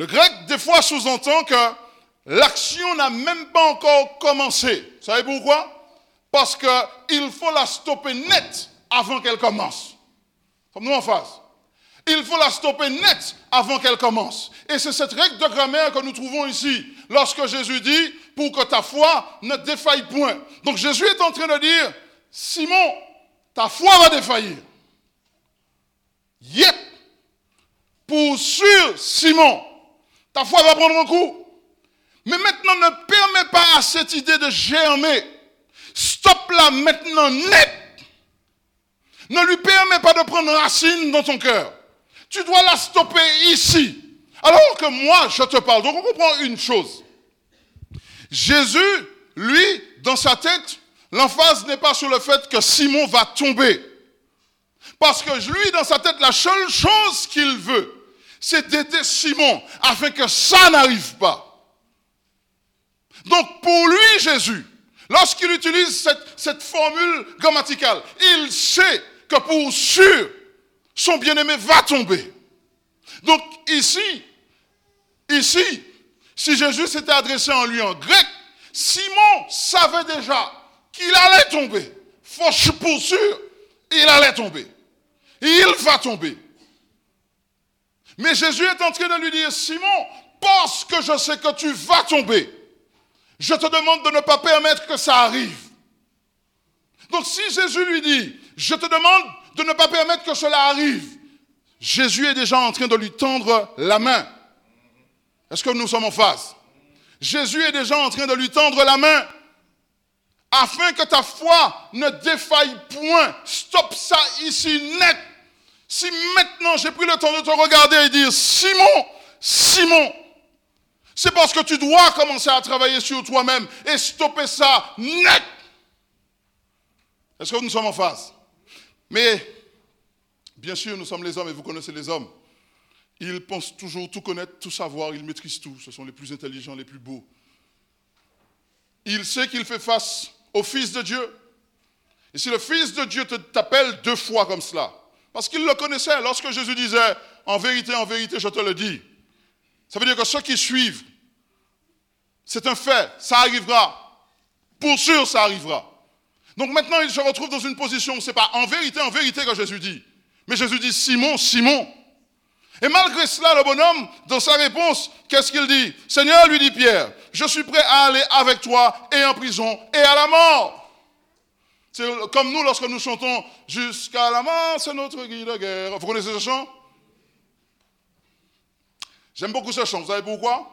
Le grec, des fois, sous-entend que l'action n'a même pas encore commencé. Vous savez pourquoi? Parce qu'il faut la stopper net avant qu'elle commence. Comme nous en face? Il faut la stopper net avant qu'elle commence. Et c'est cette règle de grammaire que nous trouvons ici, lorsque Jésus dit, pour que ta foi ne défaille point. Donc Jésus est en train de dire, Simon, ta foi va défaillir. Yep. Pour sûr, Simon, ta va prendre un coup. Mais maintenant, ne permets pas à cette idée de germer. Stop-la maintenant net. Ne lui permets pas de prendre racine dans ton cœur. Tu dois la stopper ici. Alors que moi, je te parle. Donc on comprend une chose. Jésus, lui, dans sa tête, l'emphase n'est pas sur le fait que Simon va tomber. Parce que lui, dans sa tête, la seule chose qu'il veut, c'est d'aider Simon afin que ça n'arrive pas. Donc pour lui, Jésus, lorsqu'il utilise cette, formule grammaticale, il sait que pour sûr, son bien-aimé va tomber. Donc ici, ici, si Jésus s'était adressé en lui en grec, Simon savait déjà qu'il allait tomber. Pour sûr, il allait tomber. Il va tomber. Mais Jésus est en train de lui dire, Simon, parce que je sais que tu vas tomber, je te demande de ne pas permettre que ça arrive. Donc si Jésus lui dit, je te demande de ne pas permettre que cela arrive, Jésus est déjà en train de lui tendre la main. Est-ce que nous sommes en face Jésus est déjà en train de lui tendre la main afin que ta foi ne défaille point. Stop ça ici net. Si maintenant j'ai pris le temps de te regarder et dire, Simon, Simon, c'est parce que tu dois commencer à travailler sur toi-même et stopper ça net. Est-ce que nous sommes en face Mais, bien sûr, nous sommes les hommes et vous connaissez les hommes. Ils pensent toujours tout connaître, tout savoir, ils maîtrisent tout. Ce sont les plus intelligents, les plus beaux. Il sait qu'il fait face au Fils de Dieu. Et si le Fils de Dieu t'appelle deux fois comme cela, parce qu'il le connaissait. Lorsque Jésus disait, en vérité, en vérité, je te le dis, ça veut dire que ceux qui suivent, c'est un fait, ça arrivera. Pour sûr, ça arrivera. Donc maintenant, il se retrouve dans une position où ce n'est pas en vérité, en vérité que Jésus dit. Mais Jésus dit, Simon, Simon. Et malgré cela, le bonhomme, dans sa réponse, qu'est-ce qu'il dit? Seigneur, lui dit Pierre, je suis prêt à aller avec toi et en prison et à la mort. C'est comme nous lorsque nous chantons Jusqu'à la mort, c'est notre guide de guerre. Vous connaissez ce chant? J'aime beaucoup ce chant. Vous savez pourquoi?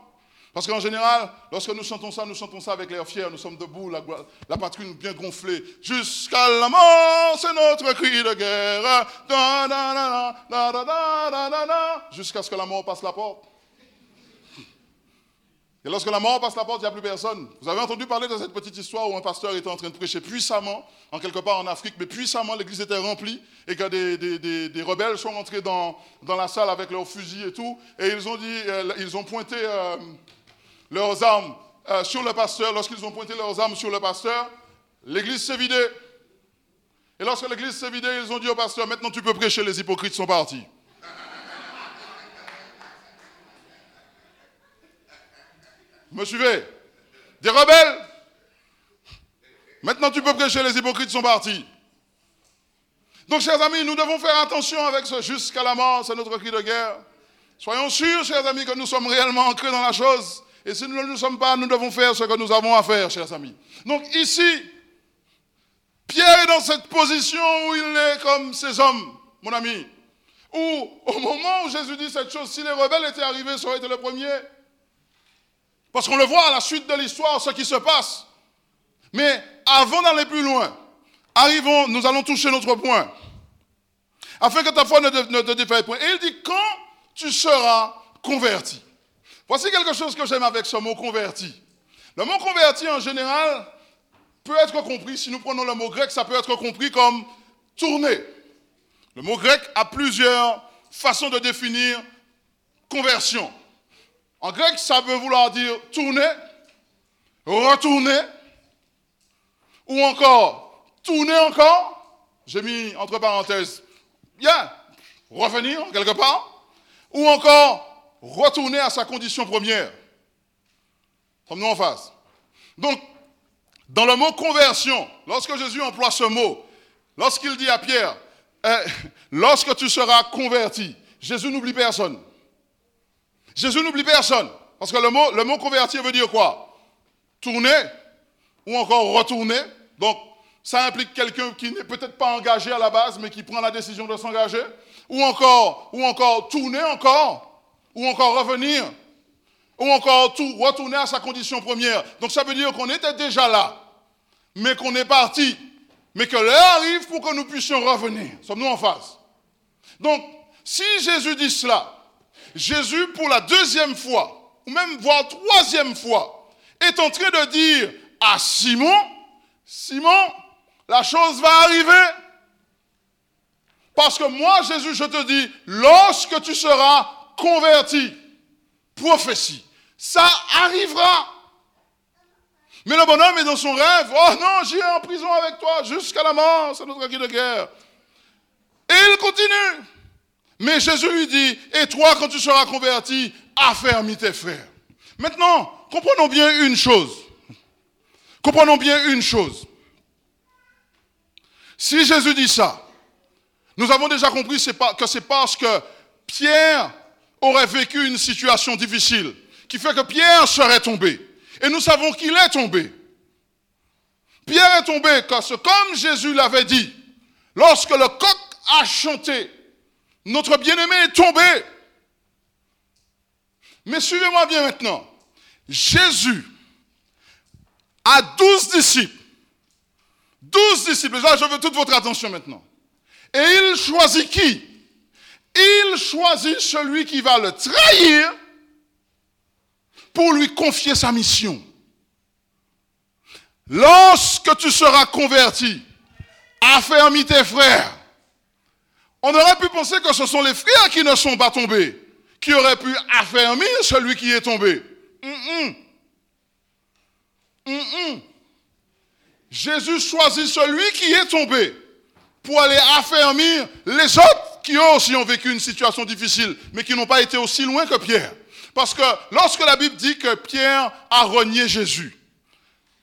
Parce qu'en général, lorsque nous chantons ça, nous chantons ça avec l'air fier. Nous sommes debout, la, la poitrine bien gonflée. Jusqu'à la mort, c'est notre cri de guerre. Jusqu'à ce que la mort passe la porte. Et lorsque la mort passe la porte, il n'y a plus personne. Vous avez entendu parler de cette petite histoire où un pasteur était en train de prêcher puissamment, en quelque part en Afrique, mais puissamment, l'église était remplie et que des, rebelles sont entrés dans, dans, la salle avec leurs fusils et tout, et ils ont dit, euh, ils ont pointé euh, leurs armes euh, sur le pasteur. Lorsqu'ils ont pointé leurs armes sur le pasteur, l'église s'est vidée. Et lorsque l'église s'est vidée, ils ont dit au pasteur, maintenant tu peux prêcher, les hypocrites sont partis. Me suivez? Des rebelles? Maintenant, tu peux prêcher, les hypocrites sont partis. Donc, chers amis, nous devons faire attention avec ce jusqu'à la mort, c'est notre cri de guerre. Soyons sûrs, chers amis, que nous sommes réellement ancrés dans la chose. Et si nous ne le sommes pas, nous devons faire ce que nous avons à faire, chers amis. Donc, ici, Pierre est dans cette position où il est comme ces hommes, mon ami. Où, au moment où Jésus dit cette chose, si les rebelles étaient arrivés, ça aurait été le premier. Parce qu'on le voit à la suite de l'histoire, ce qui se passe. Mais avant d'aller plus loin, arrivons, nous allons toucher notre point. Afin que ta foi ne, te défaille point. Et il dit, quand tu seras converti. Voici quelque chose que j'aime avec ce mot converti. Le mot converti, en général, peut être compris, si nous prenons le mot grec, ça peut être compris comme tourner. Le mot grec a plusieurs façons de définir conversion. En grec, ça veut vouloir dire tourner, retourner, ou encore tourner encore. J'ai mis entre parenthèses, bien, revenir quelque part, ou encore retourner à sa condition première. Sommes-nous en face? Donc, dans le mot conversion, lorsque Jésus emploie ce mot, lorsqu'il dit à Pierre, eh, lorsque tu seras converti, Jésus n'oublie personne. Jésus n'oublie personne. Parce que le mot, le mot converti veut dire quoi? Tourner ou encore retourner. Donc, ça implique quelqu'un qui n'est peut-être pas engagé à la base, mais qui prend la décision de s'engager. Ou encore, ou encore tourner encore. Ou encore revenir. Ou encore tout, retourner à sa condition première. Donc ça veut dire qu'on était déjà là, mais qu'on est parti. Mais que l'heure arrive pour que nous puissions revenir. Sommes-nous en phase? Donc, si Jésus dit cela, Jésus, pour la deuxième fois, ou même voire troisième fois, est en train de dire à Simon, Simon, la chose va arriver. Parce que moi, Jésus, je te dis, lorsque tu seras converti, prophétie, ça arrivera. Mais le bonhomme est dans son rêve. Oh non, j'irai en prison avec toi jusqu'à la mort, c'est notre acquis de guerre. Et il continue. Mais Jésus lui dit, et toi, quand tu seras converti, affermis tes frères. Maintenant, comprenons bien une chose. Comprenons bien une chose. Si Jésus dit ça, nous avons déjà compris que c'est parce que Pierre aurait vécu une situation difficile qui fait que Pierre serait tombé. Et nous savons qu'il est tombé. Pierre est tombé parce que comme Jésus l'avait dit, lorsque le coq a chanté, notre bien-aimé est tombé. Mais suivez-moi bien maintenant. Jésus a douze disciples. Douze disciples. Je veux toute votre attention maintenant. Et il choisit qui? Il choisit celui qui va le trahir pour lui confier sa mission. Lorsque tu seras converti, affermis tes frères. On aurait pu penser que ce sont les frères qui ne sont pas tombés, qui auraient pu affermir celui qui est tombé. Jésus choisit celui qui est tombé pour aller affermir les autres qui eux aussi ont vécu une situation difficile, mais qui n'ont pas été aussi loin que Pierre. Parce que lorsque la Bible dit que Pierre a renié Jésus,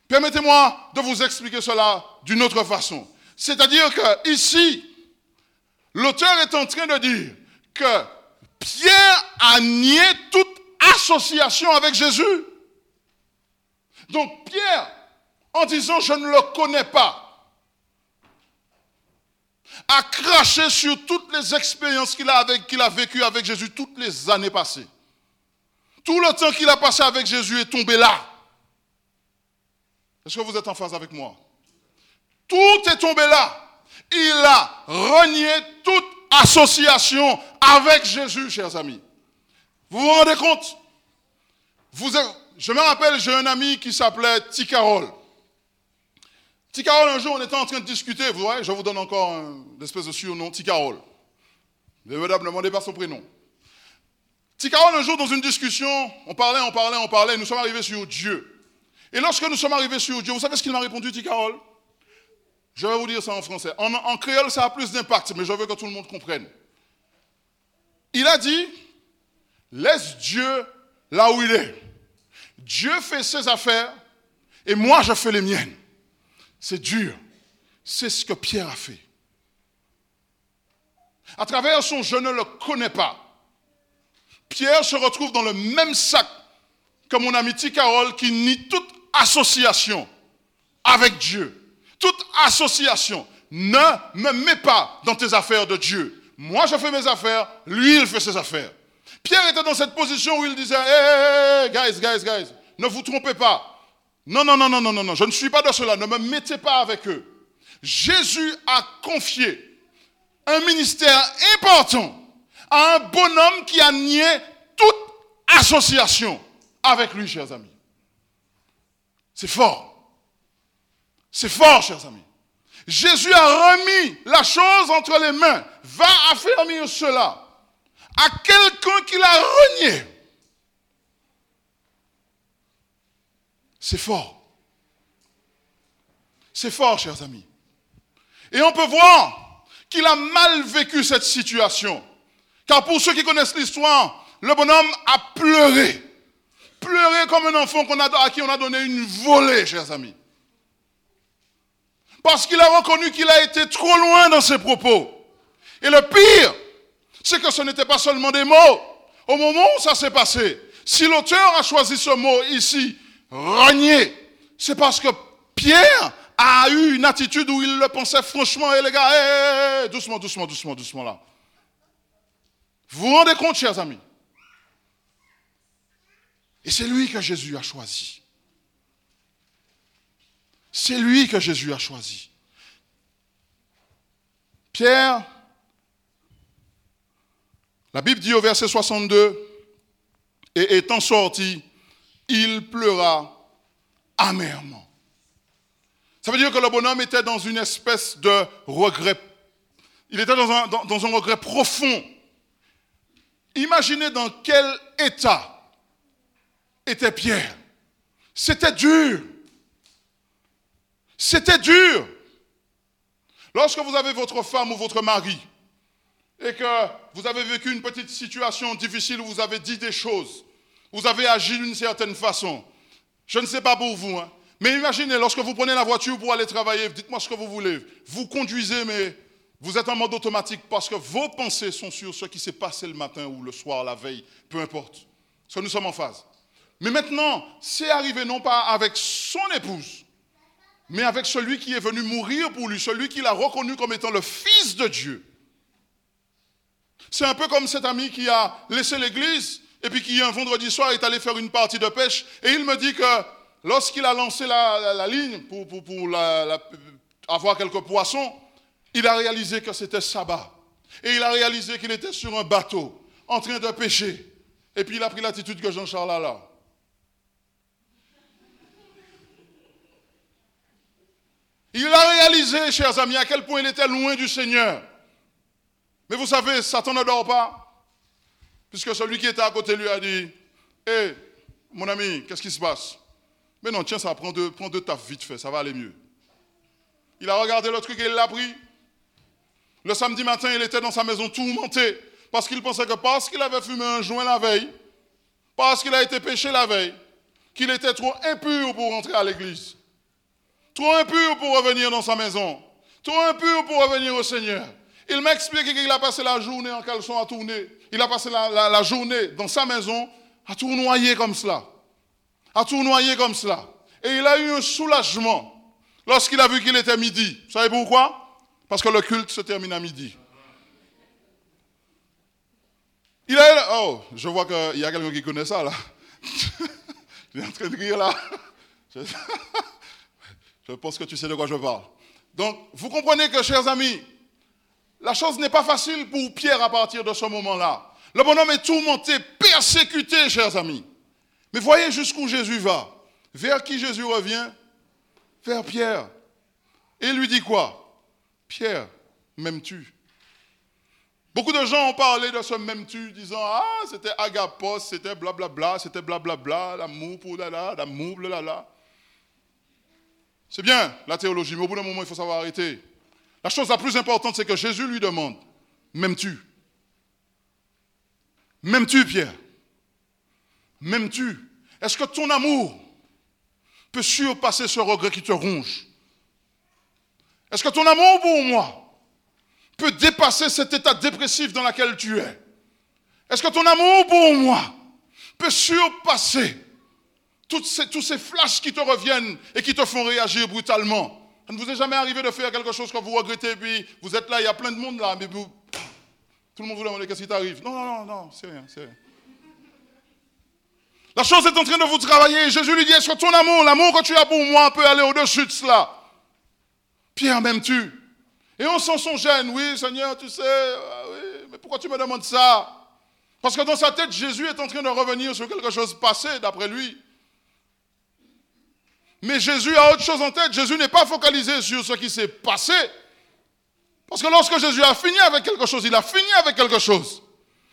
permettez-moi de vous expliquer cela d'une autre façon. C'est-à-dire que ici, l'auteur est en train de dire que Pierre a nié toute association avec Jésus. Donc Pierre, en disant je ne le connais pas, a craché sur toutes les expériences qu'il a, vécues avec Jésus toutes les années passées. Tout le temps qu'il a passé avec Jésus est tombé là. Est-ce que vous êtes en phase avec moi? Tout est tombé là. Il a renié toute association avec Jésus, chers amis. Vous vous rendez compte? Je me rappelle, j'ai un ami qui s'appelait Ticarol. Ticarol, un jour, on était en train de discuter, vous voyez, je vous donne encore un espèce de surnom, Ticarol. Ne demandez pas son prénom. Ticarol, un jour, dans une discussion, on parlait, on parlait, on parlait, nous sommes arrivés sur Dieu. Et lorsque nous sommes arrivés sur Dieu, vous savez ce qu'il m'a répondu, Ticarol Je vais vous dire ça en français. En, créole, ça a plus d'impact, mais je veux que tout le monde comprenne. Il a dit, laisse Dieu là où il est. Dieu fait ses affaires et moi, je fais les miennes. C'est dur. C'est ce que Pierre a fait. À travers son je ne le connais pas, Pierre se retrouve dans le même sac que mon ami Carole qui nie toute association avec Dieu. Toute association. Ne me mets pas dans tes affaires de Dieu. Moi, je fais mes affaires, lui, il fait ses affaires. Pierre était dans cette position où il disait, hey, guys, guys, guys, ne vous trompez pas. Non, non, non, non, non, non, non, je ne suis pas de cela, ne me mettez pas avec eux. Jésus a confié un ministère important à un bonhomme qui a nié toute association avec lui, chers amis. C'est fort. C'est fort, chers amis. Jésus a remis la chose entre les mains. Va affermir cela à quelqu'un qui l'a renié. C'est fort. C'est fort, chers amis. Et on peut voir qu'il a mal vécu cette situation. Car pour ceux qui connaissent l'histoire, le bonhomme a pleuré. Pleuré comme un enfant qu'on à qui on a donné une volée, chers amis. Parce qu'il a reconnu qu'il a été trop loin dans ses propos. Et le pire, c'est que ce n'était pas seulement des mots. Au moment où ça s'est passé, si l'auteur a choisi ce mot ici, renier, c'est parce que Pierre a eu une attitude où il le pensait franchement, et les gars, doucement, doucement, doucement, doucement là. Vous vous rendez compte, chers amis? Et c'est lui que Jésus a choisi. C'est lui que Jésus a choisi. Pierre, la Bible dit au verset 62, et étant sorti, il pleura amèrement. Ça veut dire que le bonhomme était dans une espèce de regret. Il était dans un, regret profond. Imaginez dans quel état était Pierre. C'était dur. C'était dur. Lorsque vous avez votre femme ou votre mari et que vous avez vécu une petite situation difficile où vous avez dit des choses, vous avez agi d'une certaine façon, je ne sais pas pour vous, hein, mais imaginez, lorsque vous prenez la voiture pour aller travailler, dites-moi ce que vous voulez, vous conduisez, mais vous êtes en mode automatique parce que vos pensées sont sur ce qui s'est passé le matin ou le soir, la veille, peu importe. Parce que nous sommes en phase. Mais maintenant, c'est arrivé non pas avec son épouse, mais avec celui qui est venu mourir pour lui, celui qu'il a reconnu comme étant le Fils de Dieu. C'est un peu comme cet ami qui a laissé l'église et puis qui un vendredi soir est allé faire une partie de pêche et il me dit que lorsqu'il a lancé la, ligne pour, avoir quelques poissons, il a réalisé que c'était sabbat. Et il a réalisé qu'il était sur un bateau en train de pêcher. Et puis il a pris l'attitude que Jean-Charles a là. Il a réalisé, chers amis, à quel point il était loin du Seigneur. Mais vous savez, Satan ne dort pas. Puisque celui qui était à côté lui a dit, hé, mon ami, qu'est-ce qui se passe? Mais non, tiens, ça prend deux, prends deux taf vite fait, ça va aller mieux. Il a regardé le truc et il pris. Le samedi matin, il était dans sa maison tourmenté parce qu'il pensait que parce qu'il avait fumé un joint la veille, parce qu'il a été péché la veille, qu'il était trop impur pour rentrer à l'église. Trop impur pour revenir dans sa maison. Trop impur pour revenir au Seigneur. Il m'a expliqué qu'il a passé la journée en caleçon à tourner. Il a passé la, journée dans sa maison à tournoyer comme cela. À tournoyer comme cela. Et il a eu un soulagement lorsqu'il a vu qu'il était midi. Vous savez pourquoi? Parce que le culte se termine à midi. Il a... Oh, je vois qu'il y a quelqu'un qui connaît ça là. il est en train de rire là. Je pense que tu sais de quoi je parle. Donc, vous comprenez que, chers amis, la chose n'est pas facile pour Pierre à partir de ce moment-là. Le bonhomme est tourmenté, persécuté, chers amis. Mais voyez jusqu'où Jésus va. Vers qui Jésus revient? Vers Pierre. Et il lui dit quoi? Pierre, m'aimes-tu? Beaucoup de gens ont parlé de ce même-tu, disant Ah, c'était agapos, c'était blablabla, c'était blablabla, l'amour pour là là, l'amour, là là. C'est bien la théologie, mais au bout d'un moment, il faut savoir arrêter. La chose la plus importante, c'est que Jésus lui demande, m'aimes-tu? M'aimes-tu, Pierre? M'aimes-tu? Est-ce que ton amour peut surpasser ce regret qui te ronge? Est-ce que ton amour pour moi peut dépasser cet état dépressif dans lequel tu es? Est-ce que ton amour pour moi peut surpasser tous ces flashs qui te reviennent et qui te font réagir brutalement. Ça ne vous est jamais arrivé de faire quelque chose que vous regrettez, puis vous êtes là, il y a plein de monde là, mais tout le monde vous demande qu'est-ce qui t'arrive? Non, non, non, non, c'est rien, c'est rien. La chose est en train de vous travailler. Jésus lui dit, est-ce que ton amour, l'amour que tu as pour moi peut aller au-dessus de cela Pierre, m'aimes-tu? Et on sent son gêne. Oui, Seigneur, tu sais, ah mais pourquoi tu me demandes ça? Parce que dans sa tête, Jésus est en train de revenir sur quelque chose passé, d'après lui. Mais Jésus a autre chose en tête. Jésus n'est pas focalisé sur ce qui s'est passé. Parce que lorsque Jésus a fini avec quelque chose, il a fini avec quelque chose.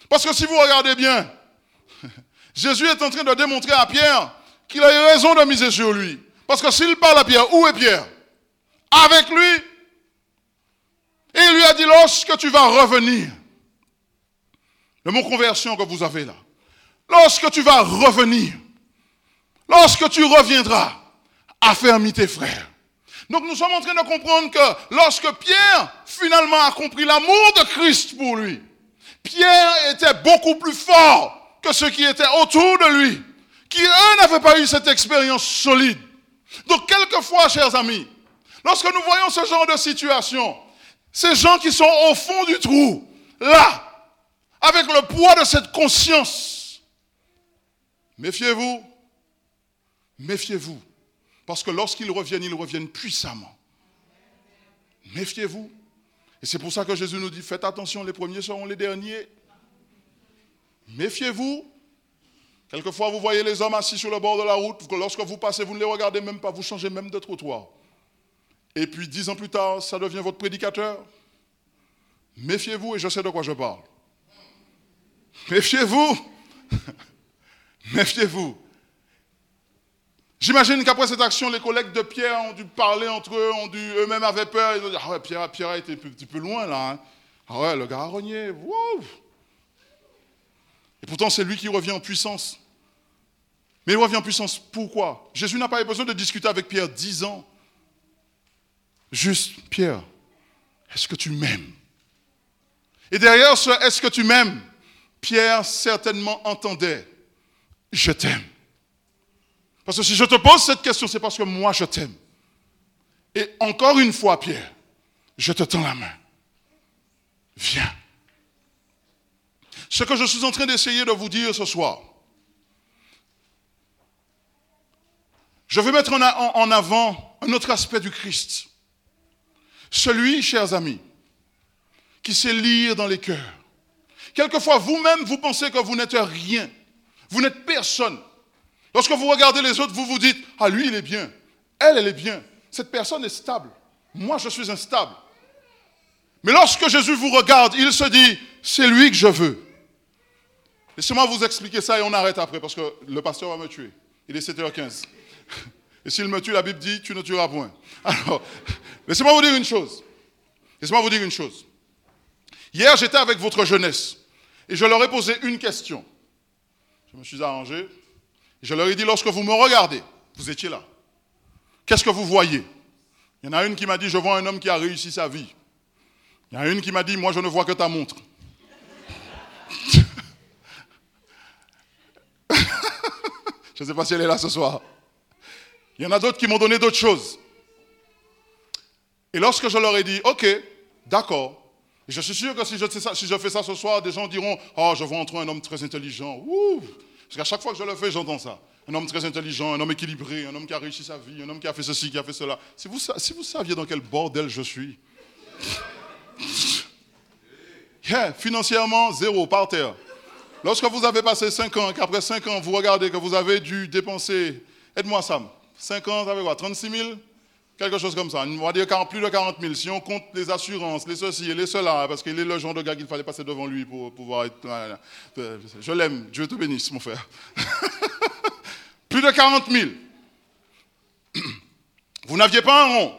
Parce que si vous regardez bien, Jésus est en train de démontrer à Pierre qu'il a eu raison de miser sur lui. Parce que s'il parle à Pierre, où est Pierre? Avec lui. Et il lui a dit, lorsque tu vas revenir, le mot conversion que vous avez là, lorsque tu vas revenir, lorsque tu reviendras, affermis tes frères. Donc nous sommes en train de comprendre que lorsque Pierre finalement a compris l'amour de Christ pour lui, Pierre était beaucoup plus fort que ceux qui étaient autour de lui, qui eux n'avaient pas eu cette expérience solide. Donc quelquefois, chers amis, lorsque nous voyons ce genre de situation, ces gens qui sont au fond du trou, là, avec le poids de cette conscience, méfiez-vous, méfiez-vous. Parce que lorsqu'ils reviennent, ils reviennent puissamment. Méfiez-vous. Et c'est pour ça que Jésus nous dit, faites attention, les premiers seront les derniers. Méfiez-vous. Quelquefois, vous voyez les hommes assis sur le bord de la route, que lorsque vous passez, vous ne les regardez même pas, vous changez même de trottoir. Et puis, dix ans plus tard, ça devient votre prédicateur. Méfiez-vous, et je sais de quoi je parle. Méfiez-vous. Méfiez-vous. J'imagine qu'après cette action, les collègues de Pierre ont dû parler entre eux, ont dû eux-mêmes avaient peur. Ils ont dit Ah ouais, Pierre, Pierre a été un petit peu loin là. Hein. Ah ouais, le gars a renié. Et pourtant, c'est lui qui revient en puissance. Mais il revient en puissance pourquoi? Jésus n'a pas eu besoin de discuter avec Pierre dix ans. Juste, Pierre, est-ce que tu m'aimes? Et derrière ce est-ce que tu m'aimes? Pierre certainement entendait Je t'aime. Parce que si je te pose cette question, c'est parce que moi je t'aime. Et encore une fois, Pierre, je te tends la main. Viens. Ce que je suis en train d'essayer de vous dire ce soir, je vais mettre en avant un autre aspect du Christ. Celui, chers amis, qui sait lire dans les cœurs. Quelquefois, vous-même, vous pensez que vous n'êtes rien. Vous n'êtes personne. Lorsque vous regardez les autres, vous vous dites, ah lui, il est bien. Elle, elle est bien. Cette personne est stable. Moi, je suis instable. Mais lorsque Jésus vous regarde, il se dit, c'est lui que je veux. Laissez-moi vous expliquer ça et on arrête après parce que le pasteur va me tuer. Il est 7h15. Et s'il me tue, la Bible dit, tu ne tueras point. Alors, laissez-moi vous dire une chose. Laissez-moi vous dire une chose. Hier, j'étais avec votre jeunesse et je leur ai posé une question. Je me suis arrangé. Je leur ai dit, lorsque vous me regardez, vous étiez là. Qu'est-ce que vous voyez? Il y en a une qui m'a dit, je vois un homme qui a réussi sa vie. Il y en a une qui m'a dit, moi je ne vois que ta montre. je ne sais pas si elle est là ce soir. Il y en a d'autres qui m'ont donné d'autres choses. Et lorsque je leur ai dit, ok, d'accord, je suis sûr que si je, fais ça ce soir, des gens diront, oh, je vois entre un homme très intelligent. Ouh, parce qu'à chaque fois que je le fais, j'entends ça. Un homme très intelligent, un homme équilibré, un homme qui a réussi sa vie, un homme qui a fait ceci, qui a fait cela. Si vous, saviez dans quel bordel je suis. financièrement, zéro, par terre. Lorsque vous avez passé 5 ans, qu'après 5 ans, vous regardez que vous avez dû dépenser, aide-moi Sam, 5 ans, vous avez quoi, 36 000 Quelque chose comme ça. On va dire plus de 40 000. Si on compte les assurances, les ceci et les cela, parce qu'il est le genre de gars qu'il fallait passer devant lui pour pouvoir être. Je l'aime. Dieu te bénisse, mon frère. plus de 40 000. Vous n'aviez pas un rond.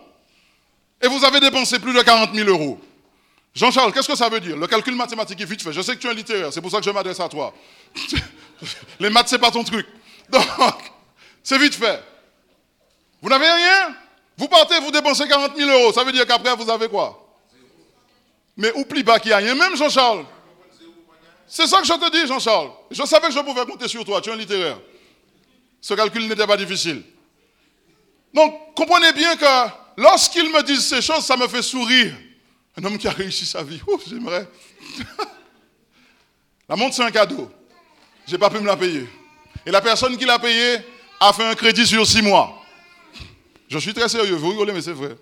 Et vous avez dépensé plus de 40 000 euros. Jean-Charles, qu'est-ce que ça veut dire? Le calcul mathématique est vite fait. Je sais que tu es un littéraire, c'est pour ça que je m'adresse à toi. Les maths, c'est pas ton truc. Donc, c'est vite fait. Vous n'avez rien? Vous partez, vous dépensez 40 000 euros. Ça veut dire qu'après, vous avez quoi? Mais oublie pas qu'il y a rien. Même Jean-Charles. C'est ça que je te dis, Jean-Charles. Je savais que je pouvais compter sur toi. Tu es un littéraire. Ce calcul n'était pas difficile. Donc, comprenez bien que lorsqu'ils me disent ces choses, ça me fait sourire. Un homme qui a réussi sa vie. Ouf, j'aimerais. la montre, c'est un cadeau. Je n'ai pas pu me la payer. Et la personne qui l'a payé a fait un crédit sur six mois. Je suis très sérieux, vous rigolez, mais c'est vrai.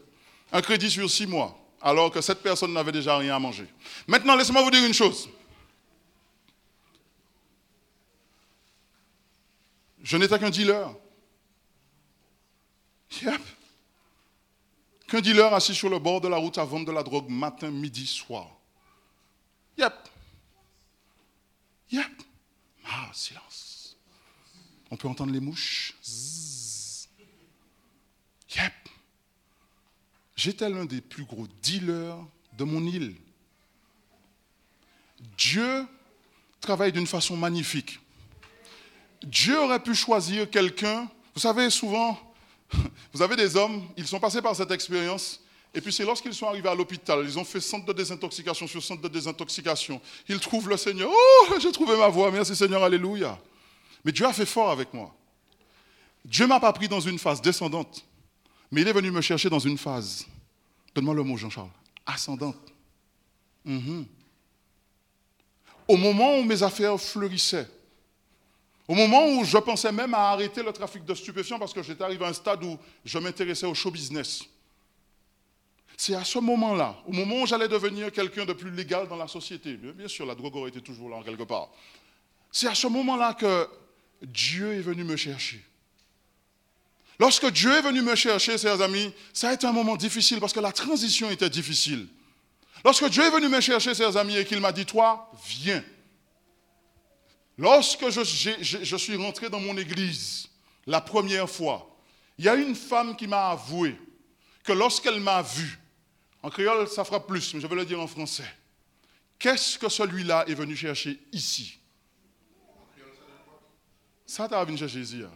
Un crédit sur six mois, alors que cette personne n'avait déjà rien à manger. Maintenant, laissez-moi vous dire une chose. Je n'étais qu'un dealer. Yep. Qu'un dealer assis sur le bord de la route à vendre de la drogue matin, midi, soir. Yep. Yep. Ah, silence. On peut entendre les mouches? Yep. J'étais l'un des plus gros dealers de mon île. Dieu travaille d'une façon magnifique. Dieu aurait pu choisir quelqu'un. Vous savez, souvent, vous avez des hommes, ils sont passés par cette expérience, et puis c'est lorsqu'ils sont arrivés à l'hôpital, ils ont fait centre de désintoxication sur centre de désintoxication. Ils trouvent le Seigneur. Oh, j'ai trouvé ma voix, merci Seigneur, alléluia. Mais Dieu a fait fort avec moi. Dieu m'a pas pris dans une phase descendante, mais il est venu me chercher dans une phase. Donne-moi le mot, Jean-Charles. Ascendante. Mhm. Au moment où mes affaires fleurissaient, au moment où je pensais même à arrêter le trafic de stupéfiants parce que j'étais arrivé à un stade où je m'intéressais au show business. C'est à ce moment-là, au moment où j'allais devenir quelqu'un de plus légal dans la société, bien sûr, la drogue aurait été toujours là quelque part. C'est à ce moment-là que Dieu est venu me chercher. Lorsque Dieu est venu me chercher, chers amis, ça a été un moment difficile parce que la transition était difficile. Lorsque Dieu est venu me chercher, chers amis, et qu'il m'a dit, toi, viens. Lorsque je, suis rentré dans mon église la première fois, il y a une femme qui m'a avoué que lorsqu'elle m'a vu, en créole, ça fera plus, mais je vais le dire en français. Qu'est-ce que celui-là est venu chercher ici? Ça, tu venu chercher. Hein?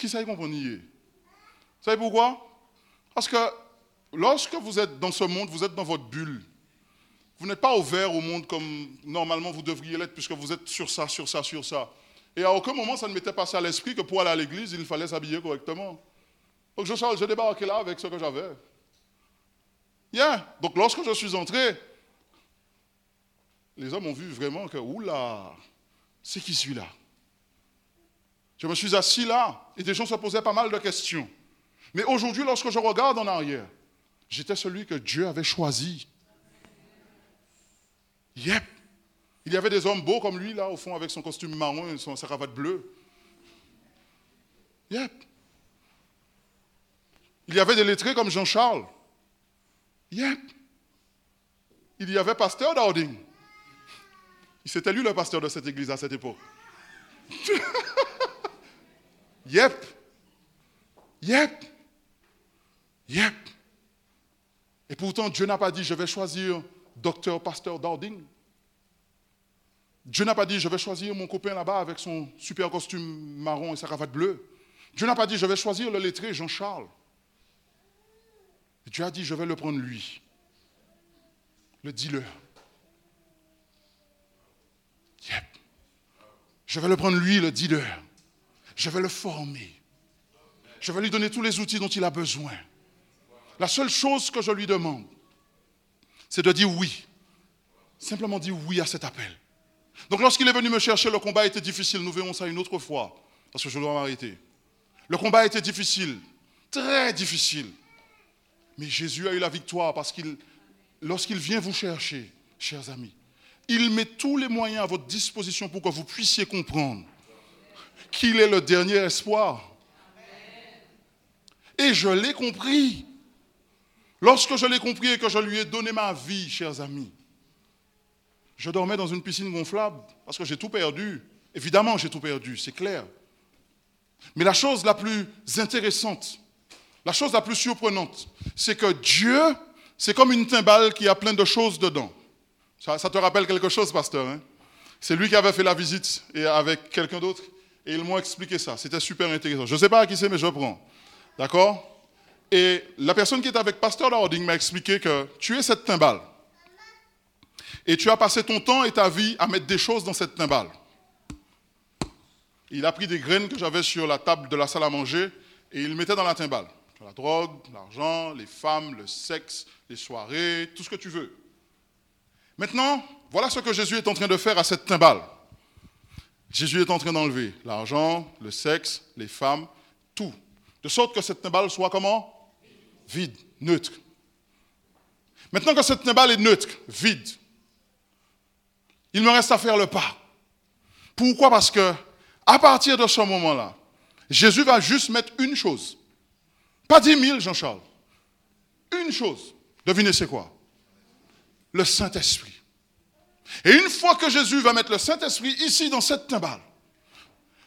Qui ça y comprend Vous savez pourquoi? Parce que lorsque vous êtes dans ce monde, vous êtes dans votre bulle. Vous n'êtes pas ouvert au monde comme normalement vous devriez l'être, puisque vous êtes sur ça, sur ça, sur ça. Et à aucun moment, ça ne m'était passé à l'esprit que pour aller à l'église, il fallait s'habiller correctement. Donc je, je débarquais là avec ce que j'avais. Bien. Donc lorsque je suis entré, les hommes ont vu vraiment que, oula, c'est qui celui-là? Je me suis assis là et des gens se posaient pas mal de questions. Mais aujourd'hui, lorsque je regarde en arrière, j'étais celui que Dieu avait choisi. Yep. Il y avait des hommes beaux comme lui, là, au fond, avec son costume marron et son, sa cravate bleue. Yep. Il y avait des lettrés comme Jean-Charles. Yep. Il y avait pasteur Dowding. C'était lui le pasteur de cette église à cette époque. yep. Yep. Yep. Et pourtant, Dieu n'a pas dit, je vais choisir docteur, pasteur Dowding. Dieu n'a pas dit, je vais choisir mon copain là-bas avec son super costume marron et sa cravate bleue. Dieu n'a pas dit, je vais choisir le lettré Jean-Charles. Dieu a dit, je vais le prendre lui. Le dealer. Yep. Je vais le prendre lui, le dealer. Je vais le former. Je vais lui donner tous les outils dont il a besoin. La seule chose que je lui demande, c'est de dire oui. Simplement dire oui à cet appel. Donc lorsqu'il est venu me chercher, le combat était difficile. Nous verrons ça une autre fois, parce que je dois m'arrêter. Le combat était difficile, très difficile. Mais Jésus a eu la victoire parce qu'il, lorsqu'il vient vous chercher, chers amis, il met tous les moyens à votre disposition pour que vous puissiez comprendre qu'il est le dernier espoir. Et je l'ai compris. Lorsque je l'ai compris et que je lui ai donné ma vie, chers amis, je dormais dans une piscine gonflable parce que j'ai tout perdu. Évidemment, j'ai tout perdu, c'est clair. Mais la chose la plus intéressante, la chose la plus surprenante, c'est que Dieu, c'est comme une timbale qui a plein de choses dedans. Ça, te rappelle quelque chose, pasteur hein? C'est lui qui avait fait la visite et avec quelqu'un d'autre? Et ils m'ont expliqué ça. C'était super intéressant. Je ne sais pas à qui c'est, mais je prends. D'accord? Et la personne qui est avec pasteur Dowding m'a expliqué que tu es cette timbale. Et tu as passé ton temps et ta vie à mettre des choses dans cette timbale. Il a pris des graines que j'avais sur la table de la salle à manger et il mettait dans la timbale la drogue, l'argent, les femmes, le sexe, les soirées, tout ce que tu veux. Maintenant, voilà ce que Jésus est en train de faire à cette timbale. Jésus est en train d'enlever l'argent, le sexe, les femmes, tout. De sorte que cette timbale soit comment? Vide, neutre. Maintenant que cette timbale est neutre, vide, il me reste à faire le pas. Pourquoi? Parce que à partir de ce moment-là, Jésus va juste mettre une chose. Pas dix mille, Jean-Charles. Une chose. Devinez c'est quoi? Le Saint-Esprit. Et une fois que Jésus va mettre le Saint-Esprit ici dans cette timbale,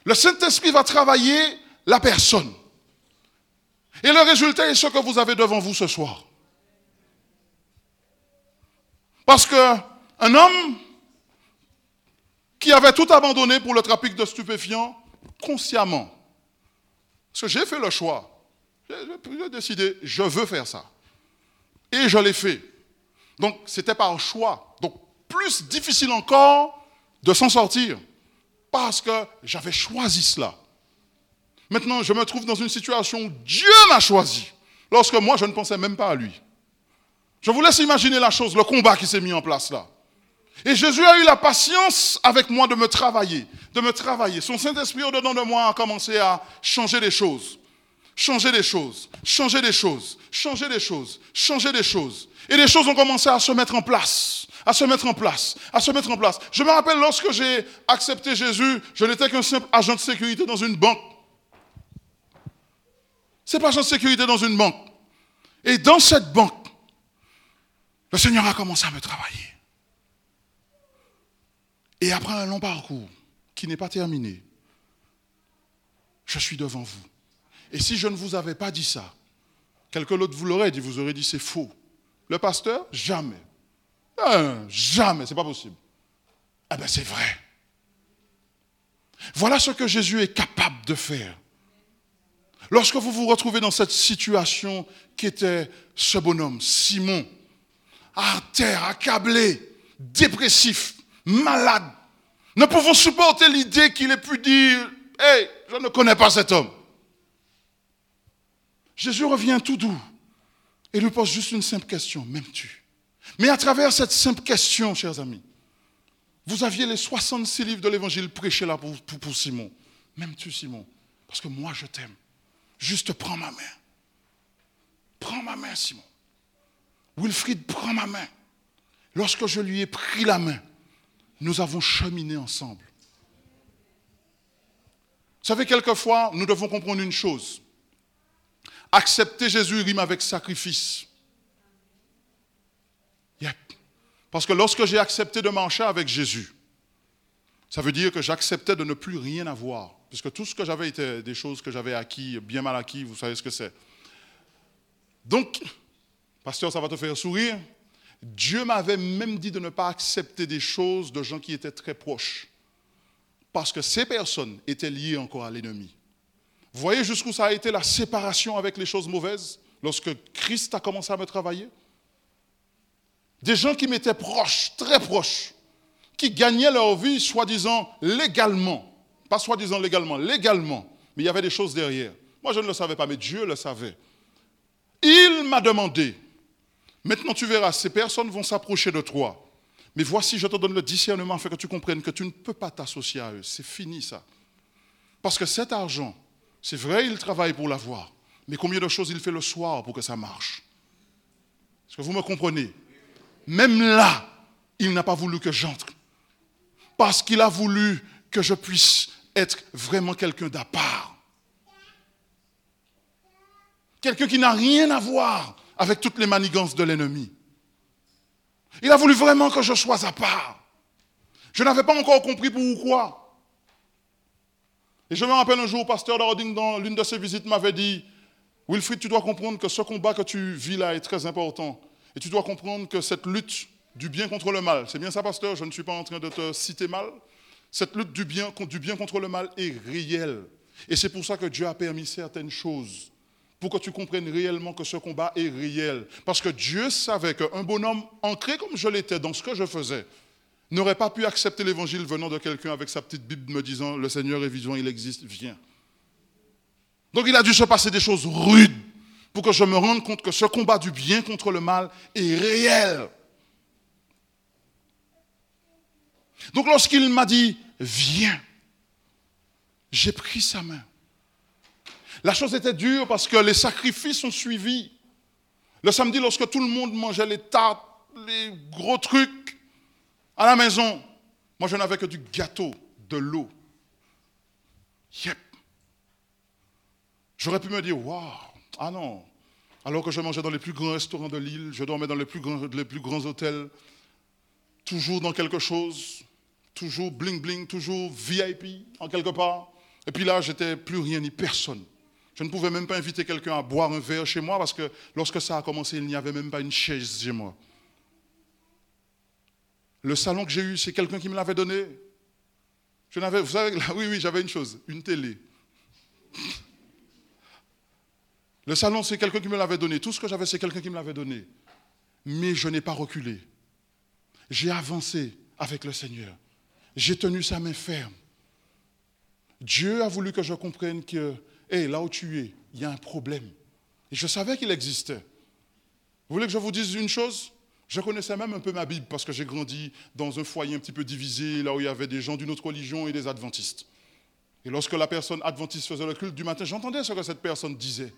le Saint-Esprit va travailler la personne. Et le résultat est ce que vous avez devant vous ce soir. Parce qu'un homme qui avait tout abandonné pour le trafic de stupéfiants consciemment. Parce que j'ai fait le choix. J'ai décidé, je veux faire ça. Et je l'ai fait. Donc, c'était par choix. Plus difficile encore de s'en sortir. Parce que j'avais choisi cela. Maintenant, je me trouve dans une situation où Dieu m'a choisi. Lorsque moi, je ne pensais même pas à lui. Je vous laisse imaginer la chose, le combat qui s'est mis en place là. Et Jésus a eu la patience avec moi de me travailler, de me travailler. Son Saint-Esprit au-dedans de moi a commencé à changer les choses. Changer des choses, changer des choses, changer des choses, changer des choses. Et les choses ont commencé à se mettre en place, à se mettre en place, à se mettre en place. Je me rappelle lorsque j'ai accepté Jésus, je n'étais qu'un simple agent de sécurité dans une banque. C'est pas agent de sécurité dans une banque. Et dans cette banque, le Seigneur a commencé à me travailler. Et après un long parcours qui n'est pas terminé, je suis devant vous. Et si je ne vous avais pas dit ça, quelqu'un d'autre vous l'aurait dit, vous aurez dit c'est faux. Le pasteur, jamais. Jamais, jamais, c'est pas possible. Eh bien, c'est vrai. Voilà ce que Jésus est capable de faire. Lorsque vous vous retrouvez dans cette situation qui était ce bonhomme, Simon, à terre, accablé, dépressif, malade, ne pouvons supporter l'idée qu'il ait pu dire Hé, je ne connais pas cet homme. Jésus revient tout doux et lui pose juste une simple question M'aimes-tu? Mais à travers cette simple question, chers amis, vous aviez les 66 livres de l'évangile prêchés là pour, Simon. M'aimes-tu, Simon? Parce que moi, je t'aime. Juste prends ma main. Prends ma main, Simon. Wilfried, prends ma main. Lorsque je lui ai pris la main, nous avons cheminé ensemble. Vous savez, quelquefois, nous devons comprendre une chose. Accepter Jésus rime avec sacrifice. Parce que lorsque j'ai accepté de marcher avec Jésus, ça veut dire que j'acceptais de ne plus rien avoir. Puisque tout ce que j'avais était des choses que j'avais acquis, bien mal acquis, vous savez ce que c'est. Donc, pasteur, ça va te faire sourire. Dieu m'avait même dit de ne pas accepter des choses de gens qui étaient très proches. Parce que ces personnes étaient liées encore à l'ennemi. Vous voyez jusqu'où ça a été la séparation avec les choses mauvaises? Lorsque Christ a commencé à me travailler? Des gens qui m'étaient proches, très proches, qui gagnaient leur vie soi-disant légalement. Pas soi-disant légalement, légalement. Mais il y avait des choses derrière. Moi, je ne le savais pas, mais Dieu le savait. Il m'a demandé Maintenant, tu verras, ces personnes vont s'approcher de toi. Mais voici, je te donne le discernement afin que tu comprennes que tu ne peux pas t'associer à eux. C'est fini ça. Parce que cet argent, c'est vrai, il travaille pour l'avoir. Mais combien de choses il fait le soir pour que ça marche? Est-ce que vous me comprenez? Même là, il n'a pas voulu que j'entre. Parce qu'il a voulu que je puisse être vraiment quelqu'un d'à part. Quelqu'un qui n'a rien à voir avec toutes les manigances de l'ennemi. Il a voulu vraiment que je sois à part. Je n'avais pas encore compris pourquoi. Et je me rappelle un jour, pasteur Dording, dans l'une de ses visites, m'avait dit Wilfried, tu dois comprendre que ce combat que tu vis là est très important. Et tu dois comprendre que cette lutte du bien contre le mal, c'est bien ça, pasteur, je ne suis pas en train de te citer mal. Cette lutte du bien, contre le mal est réelle. Et c'est pour ça que Dieu a permis certaines choses pour que tu comprennes réellement que ce combat est réel. Parce que Dieu savait qu'un bonhomme ancré comme je l'étais dans ce que je faisais n'aurait pas pu accepter l'évangile venant de quelqu'un avec sa petite Bible me disant Le Seigneur est vivant, il existe, viens. Donc il a dû se passer des choses rudes pour que je me rende compte que ce combat du bien contre le mal est réel. Donc lorsqu'il m'a dit Viens, j'ai pris sa main. La chose était dure parce que les sacrifices ont suivi. Le samedi, lorsque tout le monde mangeait les tartes, les gros trucs à la maison, moi je n'avais que du gâteau, de l'eau. Yep. J'aurais pu me dire, waouh, ah non. Alors que je mangeais dans les plus grands restaurants de l'île, je dormais dans les plus grands, hôtels, toujours dans quelque chose, toujours bling bling, toujours VIP en quelque part. Et puis là, j'étais plus rien ni personne. Je ne pouvais même pas inviter quelqu'un à boire un verre chez moi parce que lorsque ça a commencé, il n'y avait même pas une chaise chez moi. Le salon que j'ai eu, c'est quelqu'un qui me l'avait donné. Je n'avais, vous savez, oui, oui, j'avais une chose, une télé. Le salon, c'est quelqu'un qui me l'avait donné. Tout ce que j'avais, c'est quelqu'un qui me l'avait donné. Mais je n'ai pas reculé. J'ai avancé avec le Seigneur. J'ai tenu sa main ferme. Dieu a voulu que je comprenne que, hé, là où tu es, il y a un problème. Et je savais qu'il existait. Vous voulez que je vous dise une chose? Je connaissais même un peu ma Bible parce que j'ai grandi dans un foyer un petit peu divisé, là où il y avait des gens d'une autre religion et des adventistes. Et lorsque la personne adventiste faisait le culte du matin, j'entendais ce que cette personne disait.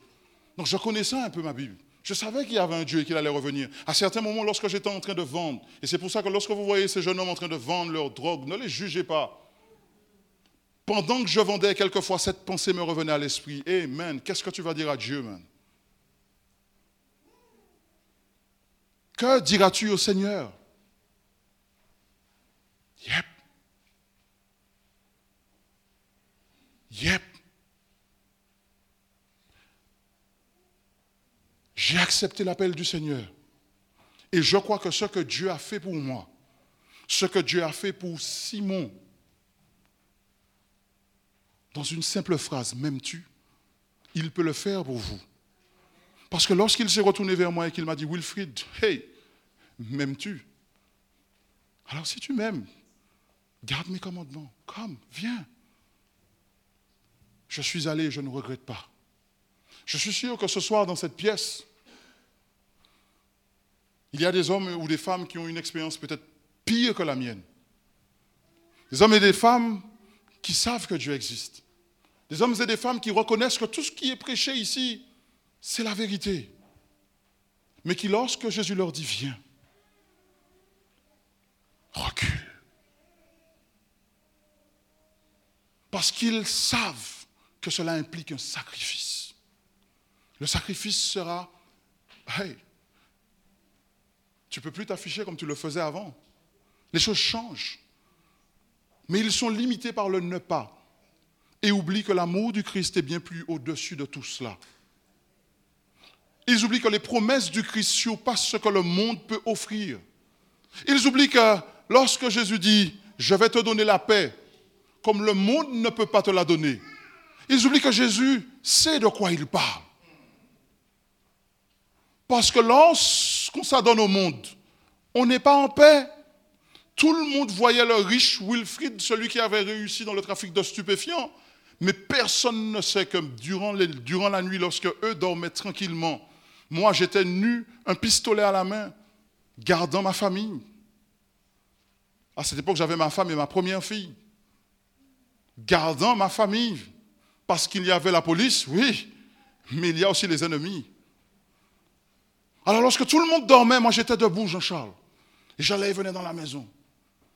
Donc je connaissais un peu ma Bible. Je savais qu'il y avait un Dieu et qu'il allait revenir. À certains moments, lorsque j'étais en train de vendre, et c'est pour ça que lorsque vous voyez ces jeunes hommes en train de vendre leur drogue, ne les jugez pas. Pendant que je vendais, quelquefois, cette pensée me revenait à l'esprit. Hey man, qu'est-ce que tu vas dire à Dieu, man? Que diras-tu au Seigneur? Yep. Yep. J'ai accepté l'appel du Seigneur. Et je crois que ce que Dieu a fait pour moi, ce que Dieu a fait pour Simon, dans une simple phrase, m'aimes-tu? Il peut le faire pour vous. Parce que lorsqu'il s'est retourné vers moi et qu'il m'a dit, Wilfried, hey, m'aimes-tu? Alors si tu m'aimes, garde mes commandements, comme, viens. Je suis allé, je ne regrette pas. Je suis sûr que ce soir, dans cette pièce, il y a des hommes ou des femmes qui ont une expérience peut-être pire que la mienne. Des hommes et des femmes qui savent que Dieu existe. Des hommes et des femmes qui reconnaissent que tout ce qui est prêché ici, c'est la vérité. Mais qui, lorsque Jésus leur dit viens, recule. Parce qu'ils savent que cela implique un sacrifice. Le sacrifice sera, hey, tu ne peux plus t'afficher comme tu le faisais avant. Les choses changent. Mais ils sont limités par le ne pas et oublient que l'amour du Christ est bien plus au-dessus de tout cela. Ils oublient que les promesses du Christ surpassent ce que le monde peut offrir. Ils oublient que lorsque Jésus dit, je vais te donner la paix, comme le monde ne peut pas te la donner, ils oublient que Jésus sait de quoi il parle. Parce que lorsqu'on s'adonne au monde, on n'est pas en paix. Tout le monde voyait le riche Wilfrid, celui qui avait réussi dans le trafic de stupéfiants. Mais personne ne sait que durant, durant la nuit, lorsque eux dormaient tranquillement, moi j'étais nu, un pistolet à la main, gardant ma famille. À cette époque, j'avais ma femme et ma première fille. Gardant ma famille. Parce qu'il y avait la police, oui, mais il y a aussi les ennemis. Alors lorsque tout le monde dormait, moi j'étais debout, Jean-Charles. Et j'allais et venais dans la maison.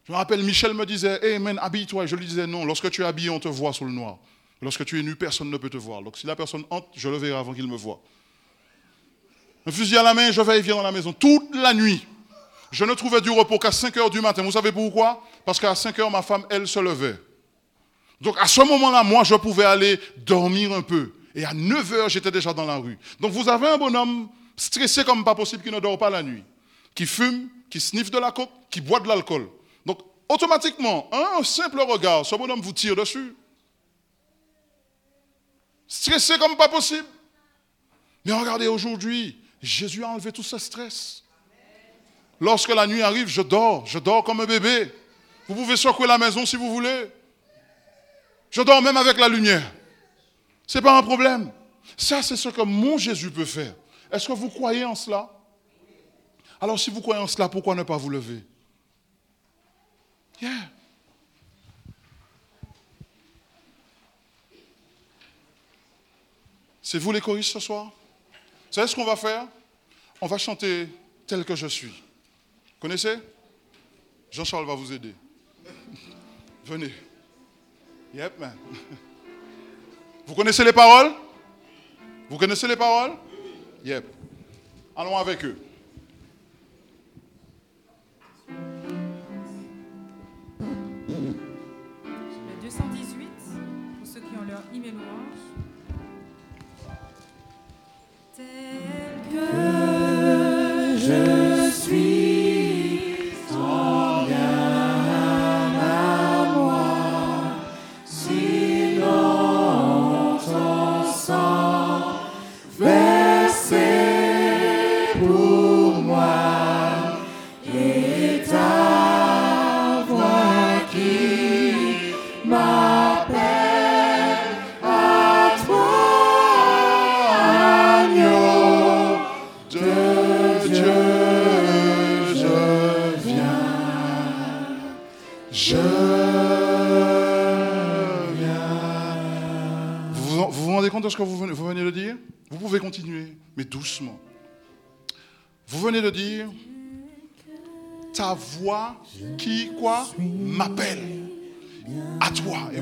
Je me rappelle, Michel me disait, hey man, habille-toi. Et je lui disais, non, lorsque tu es habillé, on te voit sous le noir. Lorsque tu es nu, personne ne peut te voir. Donc si la personne entre, je le verrai avant qu'il me voie. Un fusil à la main, je vais et viens dans la maison toute la nuit. Je ne trouvais du repos qu'à 5 heures du matin. Vous savez pourquoi? Parce qu'à 5 heures, ma femme, elle se levait. Donc à ce moment-là, moi, je pouvais aller dormir un peu. Et à 9 heures, j'étais déjà dans la rue. Donc vous avez un bonhomme stressé comme pas possible qui ne dort pas la nuit, qui fume, qui sniffe de la coke, qui boit de l'alcool. Donc automatiquement, un simple regard, ce bonhomme vous tire dessus. Stressé comme pas possible. Mais regardez, aujourd'hui, Jésus a enlevé tout ce stress. Lorsque la nuit arrive, je dors, je dors comme un bébé. Vous pouvez secouer la maison si vous voulez. Je dors même avec la lumière. Ce n'est pas un problème. Ça, c'est ce que mon Jésus peut faire. Est-ce que vous croyez en cela? Alors si vous croyez en cela, pourquoi ne pas vous lever? Yeah. C'est vous les choristes ce soir? Vous savez ce qu'on va faire? On va chanter tel que je suis. Connaissez? Jean-Charles va vous aider. Venez. Yep. Vous connaissez les paroles? Vous connaissez les paroles? Yep. Allons avec eux.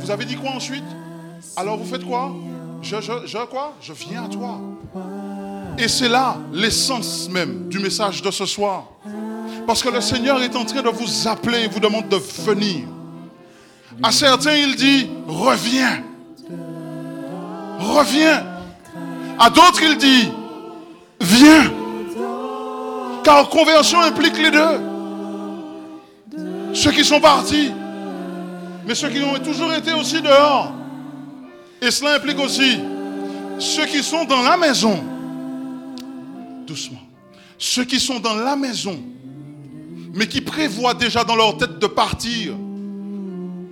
Vous avez dit quoi ensuite? Alors vous faites quoi? Je, je, je quoi? Je viens à toi. Et c'est là l'essence même du message de ce soir. Parce que le Seigneur est en train de vous appeler et vous demande de venir. À certains, il dit, reviens. Reviens. À d'autres, il dit, viens. Car conversion implique les deux. Ceux qui sont partis, mais ceux qui ont toujours été aussi dehors. Et cela implique aussi ceux qui sont dans la maison. Doucement. Ceux qui sont dans la maison, mais qui prévoient déjà dans leur tête de partir.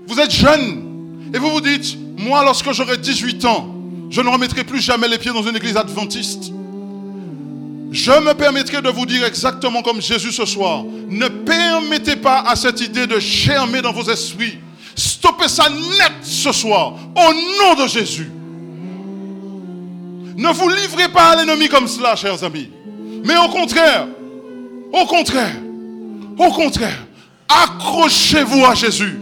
Vous êtes jeune et vous vous dites, moi lorsque j'aurai 18 ans, je ne remettrai plus jamais les pieds dans une église adventiste. Je me permettrai de vous dire exactement comme Jésus ce soir, ne permettez pas à cette idée de germer dans vos esprits. Stoppez ça net ce soir, au nom de Jésus. Ne vous livrez pas à l'ennemi comme cela, chers amis. Mais au contraire, au contraire, au contraire, accrochez-vous à Jésus.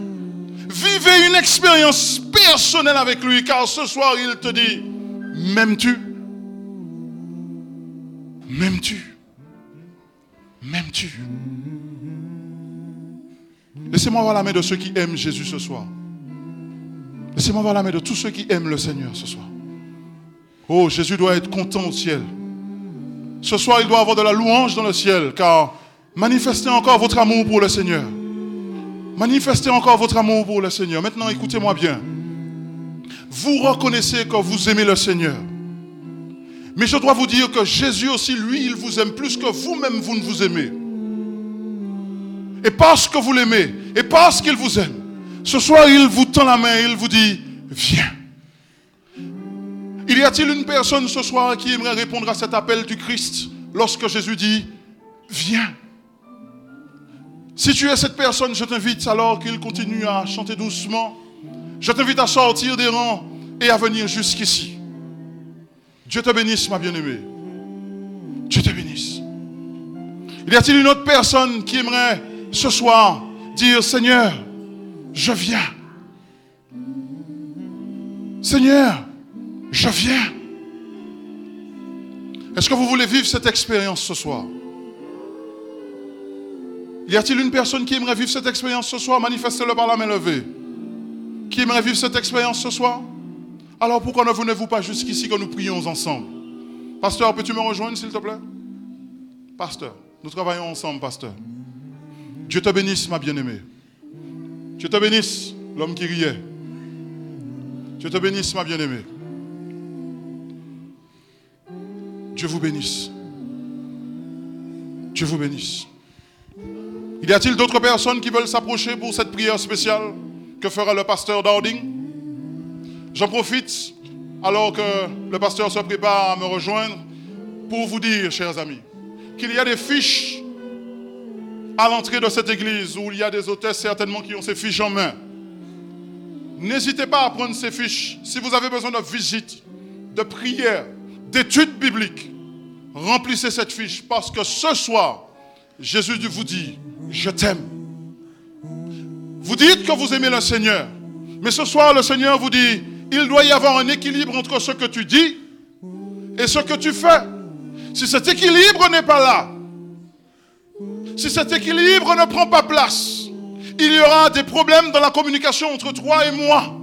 Vivez une expérience personnelle avec lui, car ce soir, il te dit, m'aimes-tu? M'aimes-tu? M'aimes-tu? Laissez-moi voir la main de ceux qui aiment Jésus ce soir. Laissez-moi voir la main de tous ceux qui aiment le Seigneur ce soir. Oh, Jésus doit être content au ciel. Ce soir, il doit avoir de la louange dans le ciel, car manifestez encore votre amour pour le Seigneur. Manifestez encore votre amour pour le Seigneur. Maintenant, écoutez-moi bien. Vous reconnaissez que vous aimez le Seigneur. Mais je dois vous dire que Jésus aussi, lui, il vous aime plus que vous-même, vous ne vous aimez. Et parce que vous l'aimez, et parce qu'il vous aime, ce soir, il vous tend la main, il vous dit, viens. Il y a-t-il une personne ce soir qui aimerait répondre à cet appel du Christ lorsque Jésus dit, viens Si tu es cette personne, je t'invite alors qu'il continue à chanter doucement. Je t'invite à sortir des rangs et à venir jusqu'ici. Dieu te bénisse, ma bien-aimée. Dieu te bénisse. Il y a-t-il une autre personne qui aimerait ce soir dire, Seigneur, je viens. Seigneur, je viens. Est-ce que vous voulez vivre cette expérience ce soir? Y a-t-il une personne qui aimerait vivre cette expérience ce soir? Manifestez-le par la main levée. Qui aimerait vivre cette expérience ce soir? Alors pourquoi ne venez-vous pas jusqu'ici que nous prions ensemble? Pasteur, peux-tu me rejoindre s'il te plaît? Pasteur, nous travaillons ensemble, pasteur. Dieu te bénisse, ma bien-aimée. Dieu te bénisse, l'homme qui riait. Dieu te bénisse, ma bien-aimée. Dieu vous bénisse. Dieu vous bénisse. Y a-t-il d'autres personnes qui veulent s'approcher pour cette prière spéciale que fera le pasteur Dowding? J'en profite, alors que le pasteur se prépare à me rejoindre, pour vous dire, chers amis, qu'il y a des fiches à l'entrée de cette église où il y a des hôtesses certainement qui ont ces fiches en main. N'hésitez pas à prendre ces fiches. Si vous avez besoin de visite, de prière, d'études bibliques, remplissez cette fiche parce que ce soir, Jésus vous dit, je t'aime. Vous dites que vous aimez le Seigneur, mais ce soir, le Seigneur vous dit, il doit y avoir un équilibre entre ce que tu dis et ce que tu fais. Si cet équilibre n'est pas là, si cet équilibre ne prend pas place, il y aura des problèmes dans la communication entre toi et moi,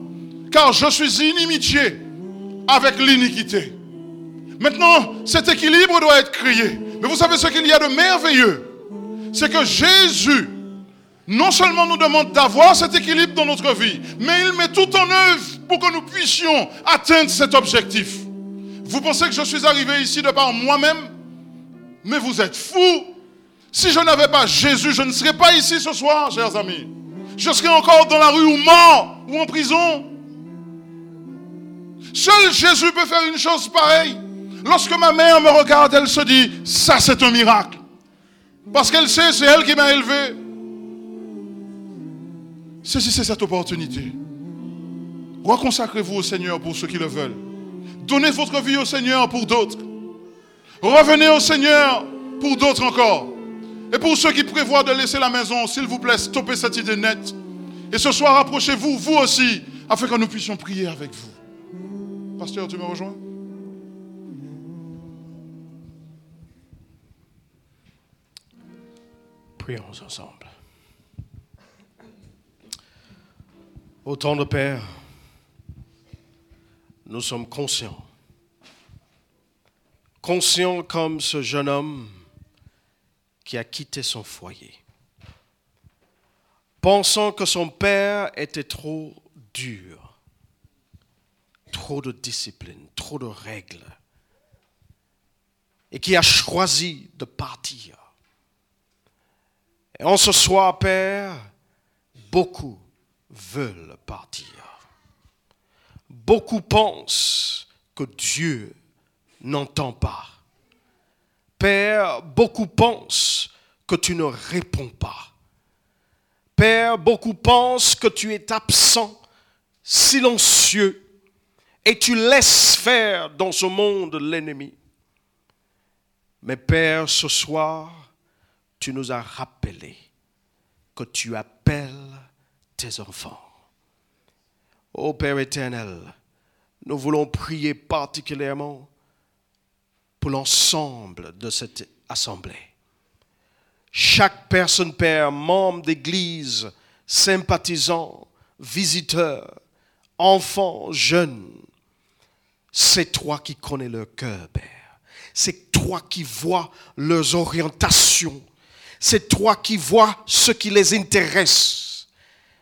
car je suis inimitié avec l'iniquité. Maintenant, cet équilibre doit être créé. Mais vous savez ce qu'il y a de merveilleux? C'est que Jésus non seulement nous demande d'avoir cet équilibre dans notre vie, mais il met tout en œuvre pour que nous puissions atteindre cet objectif. Vous pensez que je suis arrivé ici de par moi-même? Mais vous êtes fous. Si je n'avais pas Jésus, je ne serais pas ici ce soir, chers amis. Je serais encore dans la rue ou mort ou en prison. Seul Jésus peut faire une chose pareille. Lorsque ma mère me regarde, elle se dit, ça c'est un miracle. Parce qu'elle sait, c'est elle qui m'a élevé. Saisissez cette opportunité. Reconsacrez-vous au Seigneur pour ceux qui le veulent. Donnez votre vie au Seigneur pour d'autres. Revenez au Seigneur pour d'autres encore. Et pour ceux qui prévoient de laisser la maison, s'il vous plaît, stoppez cette idée nette. Et ce soir, approchez-vous, vous aussi, afin que nous puissions prier avec vous. Pasteur, tu me rejoins? Prions ensemble. Autant de Père, nous sommes conscients, conscients comme ce jeune homme qui a quitté son foyer, pensant que son père était trop dur, trop de discipline, trop de règles, et qui a choisi de partir. Et en ce soir, Père, beaucoup veulent partir. Beaucoup pensent que Dieu n'entend pas. Père, beaucoup pensent que tu ne réponds pas. Père, beaucoup pensent que tu es absent, silencieux, et tu laisses faire dans ce monde l'ennemi. Mais Père, ce soir, tu nous as rappelé que tu appelles tes enfants. Ô Père éternel, nous voulons prier particulièrement pour l'ensemble de cette assemblée. Chaque personne, Père, membre d'église, sympathisant, visiteur, enfant, jeune, c'est toi qui connais leur cœur, Père. C'est toi qui vois leurs orientations. C'est toi qui vois ce qui les intéresse.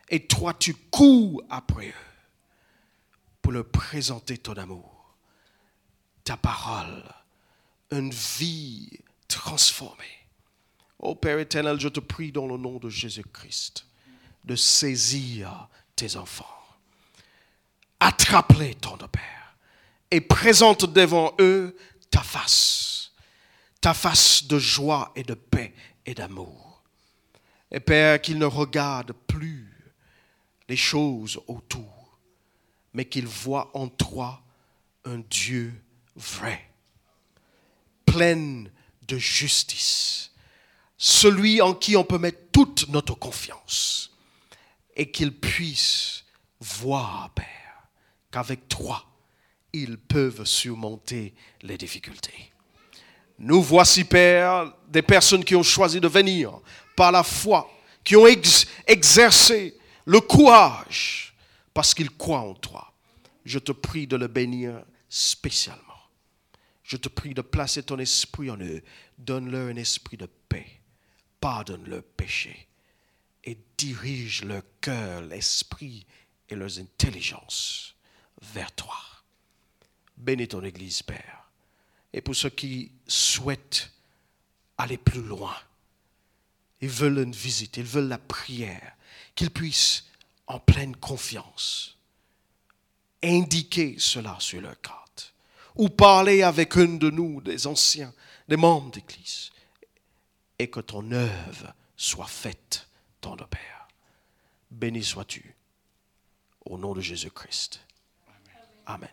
Et toi, tu cours après eux pour leur présenter ton amour, ta parole, une vie transformée. Ô Père éternel, je te prie dans le nom de Jésus-Christ de saisir tes enfants. Attrape-les, ton Père, et présente devant eux ta face, ta face de joie et de paix et d'amour. Et Père, qu'ils ne regardent plus les choses autour, mais qu'ils voient en toi un Dieu vrai, plein de justice, celui en qui on peut mettre toute notre confiance, et qu'ils puissent voir, Père, qu'avec toi, ils peuvent surmonter les difficultés. Nous voici, Père, des personnes qui ont choisi de venir par la foi, qui ont exercé le courage parce qu'ils croient en toi. Je te prie de le bénir spécialement. Je te prie de placer ton esprit en eux. Donne-leur un esprit de paix. Pardonne leurs péchés et dirige leur cœur, l'esprit et leurs intelligences vers toi. Bénis ton Église, Père. Et pour ceux qui souhaitent aller plus loin, ils veulent une visite, ils veulent la prière, qu'ils puissent, en pleine confiance, indiquer cela sur leur carte, ou parler avec un de nous, des anciens, des membres d'Église, et que ton œuvre soit faite dans le Père. Béni sois-tu, au nom de Jésus-Christ. Amen.